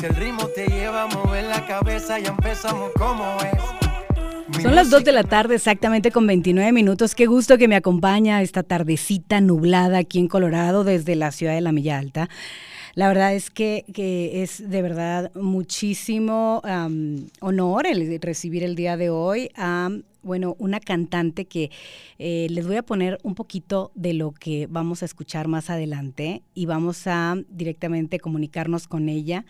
Si el ritmo te lleva a mover la cabeza, ya empezamos como es. Son las 2 de la tarde, exactamente con 29 minutos. Qué gusto que me acompaña esta tardecita nublada aquí en Colorado desde la ciudad de la Milla Alta. La verdad es que, es de verdad muchísimo honor el recibir el día de hoy a bueno, una cantante que eh, les voy a poner un poquito de lo que vamos a escuchar más adelante y vamos a directamente comunicarnos con ella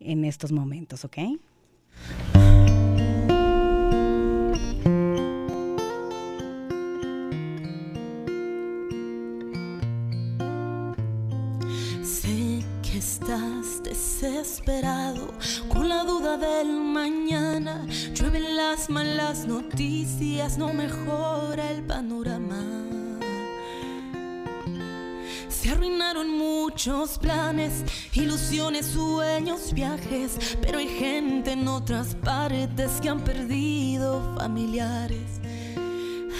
en estos momentos, ¿ok? estás desesperado con la duda del mañana. Llueven las malas noticias, no mejora el panorama. Se arruinaron muchos planes, ilusiones, sueños, viajes, pero hay gente en otras partes que han perdido familiares.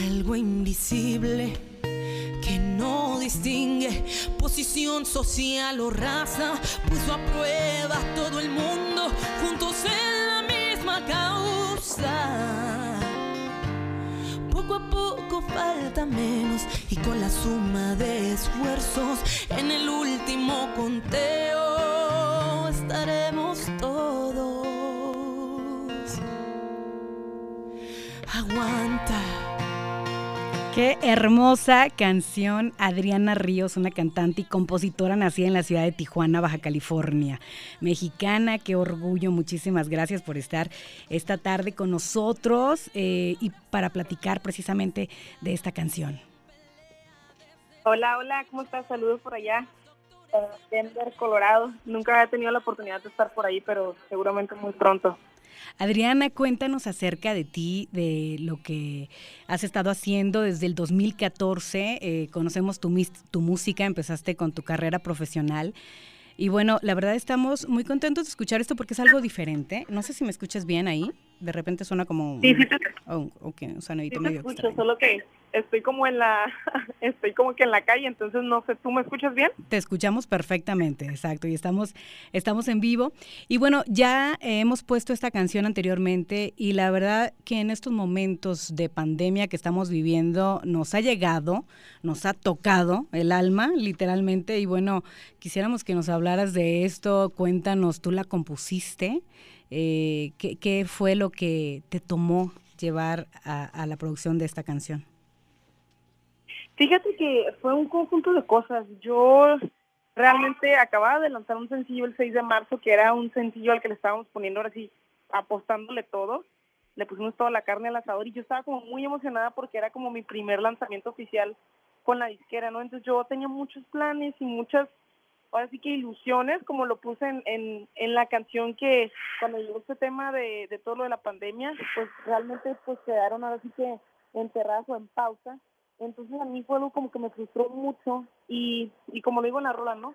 Algo invisible que no distingue posición social o raza, puso a prueba todo el mundo juntos en la misma causa. Falta menos y con la suma de esfuerzos en el último conteo estaremos todos. Aguanta. Qué hermosa canción, Adriana Ríos, una cantante y compositora nacida en la ciudad de Tijuana, Baja California. Mexicana, qué orgullo, muchísimas gracias por estar esta tarde con nosotros eh, y para platicar precisamente de esta canción. Hola, hola, ¿cómo estás? Saludos por allá. Denver, Colorado. Nunca había tenido la oportunidad de estar por ahí, pero seguramente muy pronto. Adriana, cuéntanos acerca de ti, de lo que has estado haciendo desde el 2014. Eh, conocemos tu, tu música, empezaste con tu carrera profesional. Y bueno, la verdad estamos muy contentos de escuchar esto porque es algo diferente. No sé si me escuchas bien ahí. De repente suena como... Sí, sí, te... Oh, ok, un sonidito sí, escucho, solo que estoy como en la, estoy como que en la calle, entonces no sé, ¿tú me escuchas bien? Te escuchamos perfectamente, exacto, y estamos, estamos en vivo. Y bueno, ya hemos puesto esta canción anteriormente y la verdad que en estos momentos de pandemia que estamos viviendo nos ha llegado, nos ha tocado el alma, literalmente, y bueno, quisiéramos que nos hablaras de esto, cuéntanos, tú la compusiste, eh, ¿qué, ¿qué, fue lo que te tomó llevar a la producción de esta canción? Fíjate que fue un conjunto de cosas. Yo realmente acababa de lanzar un sencillo el 6 de marzo, que era un sencillo al que le estábamos poniendo ahora sí, apostándole todo. Le pusimos toda la carne al asador y yo estaba como muy emocionada porque era como mi primer lanzamiento oficial con la disquera, ¿no? Entonces yo tenía muchos planes y muchas, ahora sí que ilusiones, como lo puse en, en, la canción que cuando llegó este tema de, de todo lo de la pandemia, pues realmente pues quedaron ahora sí que enterradas o en pausa entonces a mí fue algo como que me frustró mucho y, y como lo digo en la rola, ¿no?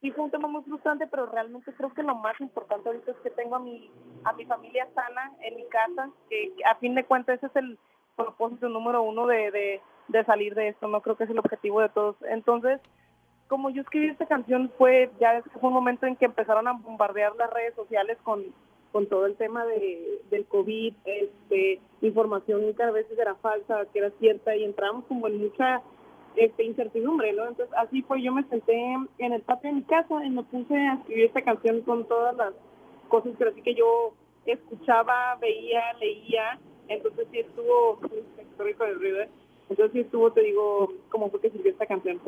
Sí fue un tema muy frustrante, pero realmente creo que lo más importante ahorita es que tengo a mi, a mi familia sana en mi casa, que a fin de cuentas ese es el propósito número uno de, de, de salir de esto, no creo que es el objetivo de todos. Entonces, como yo escribí esta canción fue ya fue un momento en que empezaron a bombardear las redes sociales con con todo el tema de, del COVID, este, información que a veces era falsa, que era cierta, y entramos como en mucha este, incertidumbre, ¿no? Entonces así fue, yo me senté en el patio de mi casa y me puse a escribir esta canción con todas las cosas que así que yo escuchaba, veía, leía, entonces sí estuvo, ¿eh? entonces sí estuvo, te digo, cómo fue que sirvió esta canción.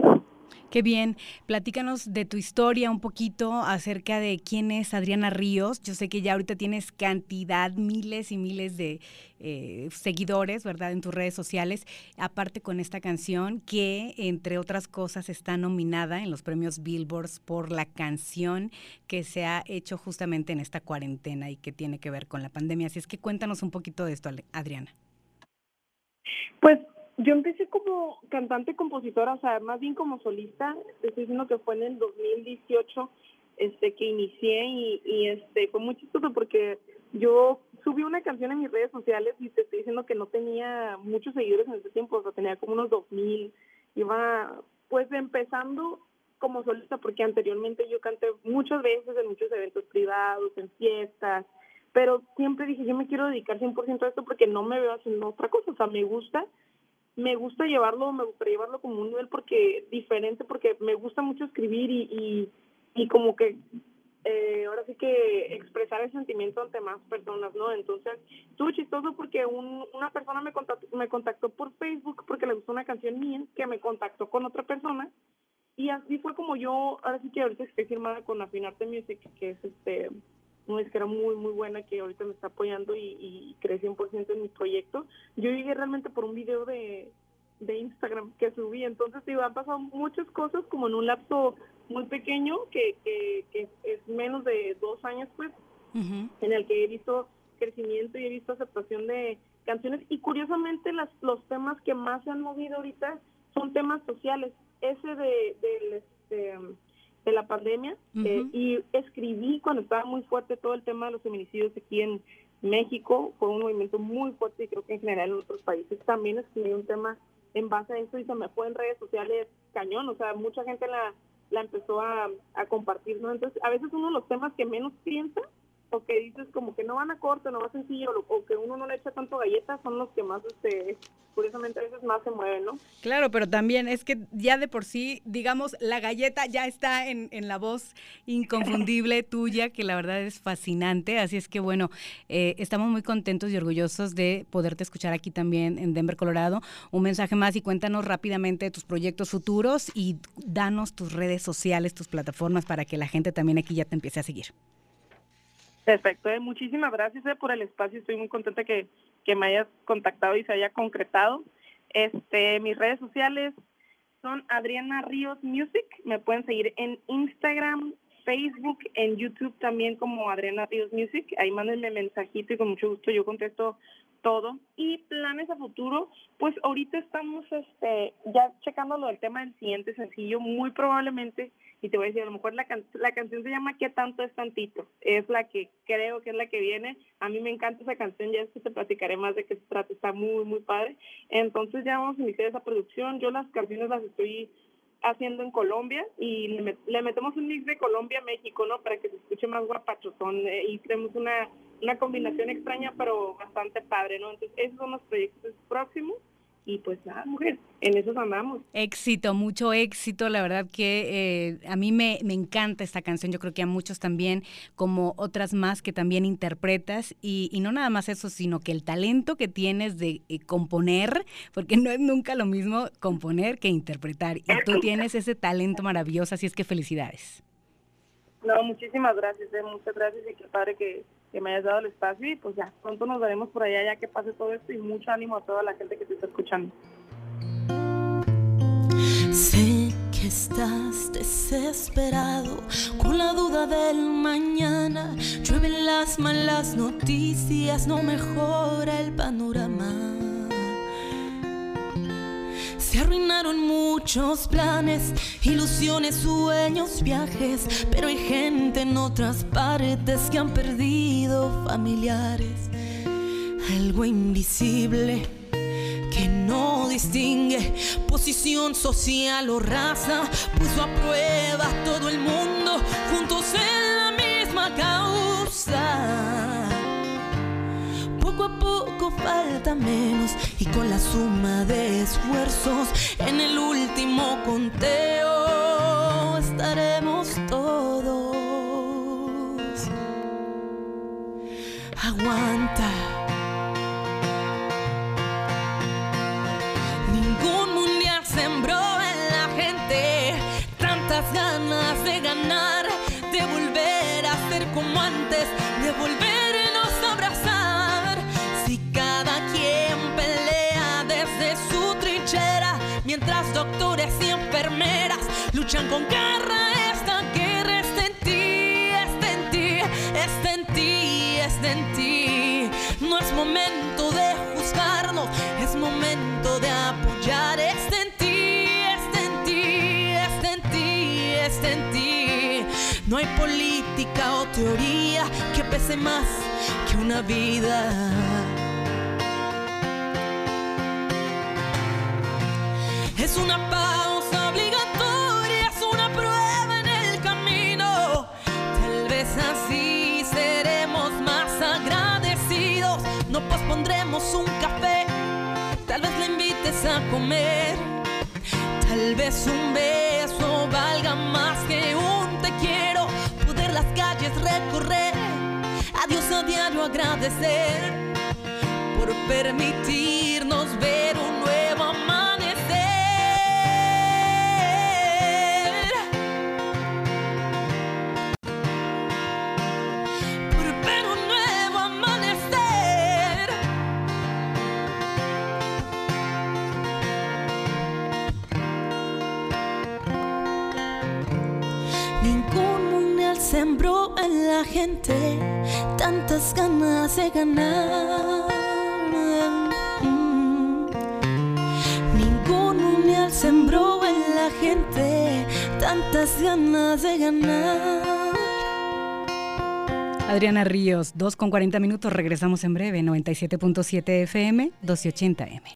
Qué bien. Platícanos de tu historia un poquito acerca de quién es Adriana Ríos. Yo sé que ya ahorita tienes cantidad, miles y miles de eh, seguidores, ¿verdad? En tus redes sociales. Aparte con esta canción que, entre otras cosas, está nominada en los premios Billboards por la canción que se ha hecho justamente en esta cuarentena y que tiene que ver con la pandemia. Así es que cuéntanos un poquito de esto, Adriana. Pues yo empecé como cantante compositora, o sea, más bien como solista. estoy diciendo que fue en el 2018 este que inicié y, y este fue muy chistoso porque yo subí una canción en mis redes sociales y te estoy diciendo que no tenía muchos seguidores en ese tiempo, o sea, tenía como unos 2000. Iba pues empezando como solista porque anteriormente yo canté muchas veces en muchos eventos privados, en fiestas, pero siempre dije, yo me quiero dedicar 100% a esto porque no me veo haciendo otra cosa, o sea, me gusta, me gusta llevarlo, me gusta llevarlo como un nivel porque diferente, porque me gusta mucho escribir y, y, y como que eh, ahora sí que expresar el sentimiento ante más personas, ¿no? Entonces, estuvo chistoso porque un, una persona me contactó, me contactó por Facebook porque le gustó una canción mía, que me contactó con otra persona, y así fue como yo, ahora sí que ahorita estoy firmada con Afinarte Music, que es este una disquera muy, muy buena que ahorita me está apoyando y, y cree 100% en mi proyecto. Yo llegué realmente por un video de, de Instagram que subí, entonces digo, han pasado muchas cosas como en un lapso muy pequeño, que, que, que es menos de dos años, pues, en el que he visto crecimiento y he visto aceptación de canciones. Y curiosamente, las, los temas que más se han movido ahorita son temas sociales. Ese de, de, este, de la pandemia, eh, y escribí cuando estaba muy fuerte todo el tema de los feminicidios aquí en México, fue un movimiento muy fuerte y creo que en general en otros países también escribí un tema en base a eso y se me fue en redes sociales cañón, o sea, mucha gente la la empezó a, a compartir, ¿no? Entonces, a veces uno de los temas que menos piensa o que dices como que no van a corte, no va sencillo, o, que uno no le echa tanto galletas, son los que más, este, curiosamente a veces más se mueven, ¿no? Claro, pero también es que ya de por sí, digamos, la galleta ya está en, en la voz inconfundible tuya, que la verdad es fascinante, así es que bueno, eh, estamos muy contentos y orgullosos de poderte escuchar aquí también en Denver, Colorado. Un mensaje más y cuéntanos rápidamente tus proyectos futuros y danos tus redes sociales, tus plataformas para que la gente también aquí ya te empiece a seguir. Perfecto, eh, muchísimas gracias eh, por el espacio. Estoy muy contenta que, que me hayas contactado y se haya concretado. Este, mis redes sociales son Adriana Ríos Music. Me pueden seguir en Instagram, Facebook, en YouTube también como Adriana Ríos Music. Ahí mándenme mensajito y con mucho gusto yo contesto todo. Y planes a futuro, pues ahorita estamos este, ya checando lo del tema del siguiente sencillo. Muy probablemente y te voy a decir, a lo mejor la, la canción se llama ¿Qué tanto es tantito? Es la que creo que es la que viene. A mí me encanta esa canción, ya es que te platicaré más de qué se trata, está muy, muy padre. Entonces ya vamos a iniciar esa producción. Yo las canciones las estoy haciendo en Colombia y le, metemos un mix de Colombia-México, ¿no? Para que se escuche más guapachosón eh, y tenemos una, una combinación extraña pero bastante padre, ¿no? Entonces esos son los proyectos próximos y pues nada, mujer, en eso andamos. Éxito, mucho éxito, la verdad que eh, a mí me, me, encanta esta canción, yo creo que a muchos también, como otras más que también interpretas, y, y no nada más eso, sino que el talento que tienes de eh, componer, porque no es nunca lo mismo componer que interpretar, y tú tienes ese talento maravilloso, así es que felicidades. No, muchísimas gracias, eh, muchas gracias y qué padre que que me hayas dado el espacio y pues ya, pronto nos veremos por allá ya que pase todo esto y mucho ánimo a toda la gente que te está escuchando. Sé que estás desesperado con la duda del mañana. Llueven las malas noticias, no mejora el panorama. Se arruinaron muchos planes, ilusiones, sueños, viajes, pero hay gente en otras partes que han perdido familiares. Algo invisible que no distingue posición social o raza, puso a prueba todo el mundo juntos en la misma causa poco a poco falta menos y con la suma de esfuerzos en el último conteo estaremos todos. Aguanta. Mientras doctores y enfermeras luchan con garra esta guerra está en ti, está en ti, está en ti, está en ti. No es momento de juzgarnos, es momento de apoyar. Está en ti, está en ti, está en ti, está en ti. No hay política o teoría que pese más que una vida. Es una pausa obligatoria, es una prueba en el camino. Tal vez así seremos más agradecidos. No pospondremos un café, tal vez le invites a comer. Tal vez un beso valga más que un te quiero. Poder las calles recorrer, a Dios a diario agradecer por permitirnos ver un tantas ganas de ganar. Mm. Ningún mundial sembró en la gente tantas ganas de ganar. Adriana Ríos, 2 con 40 minutos, regresamos en breve, 97.7 FM, 1280M.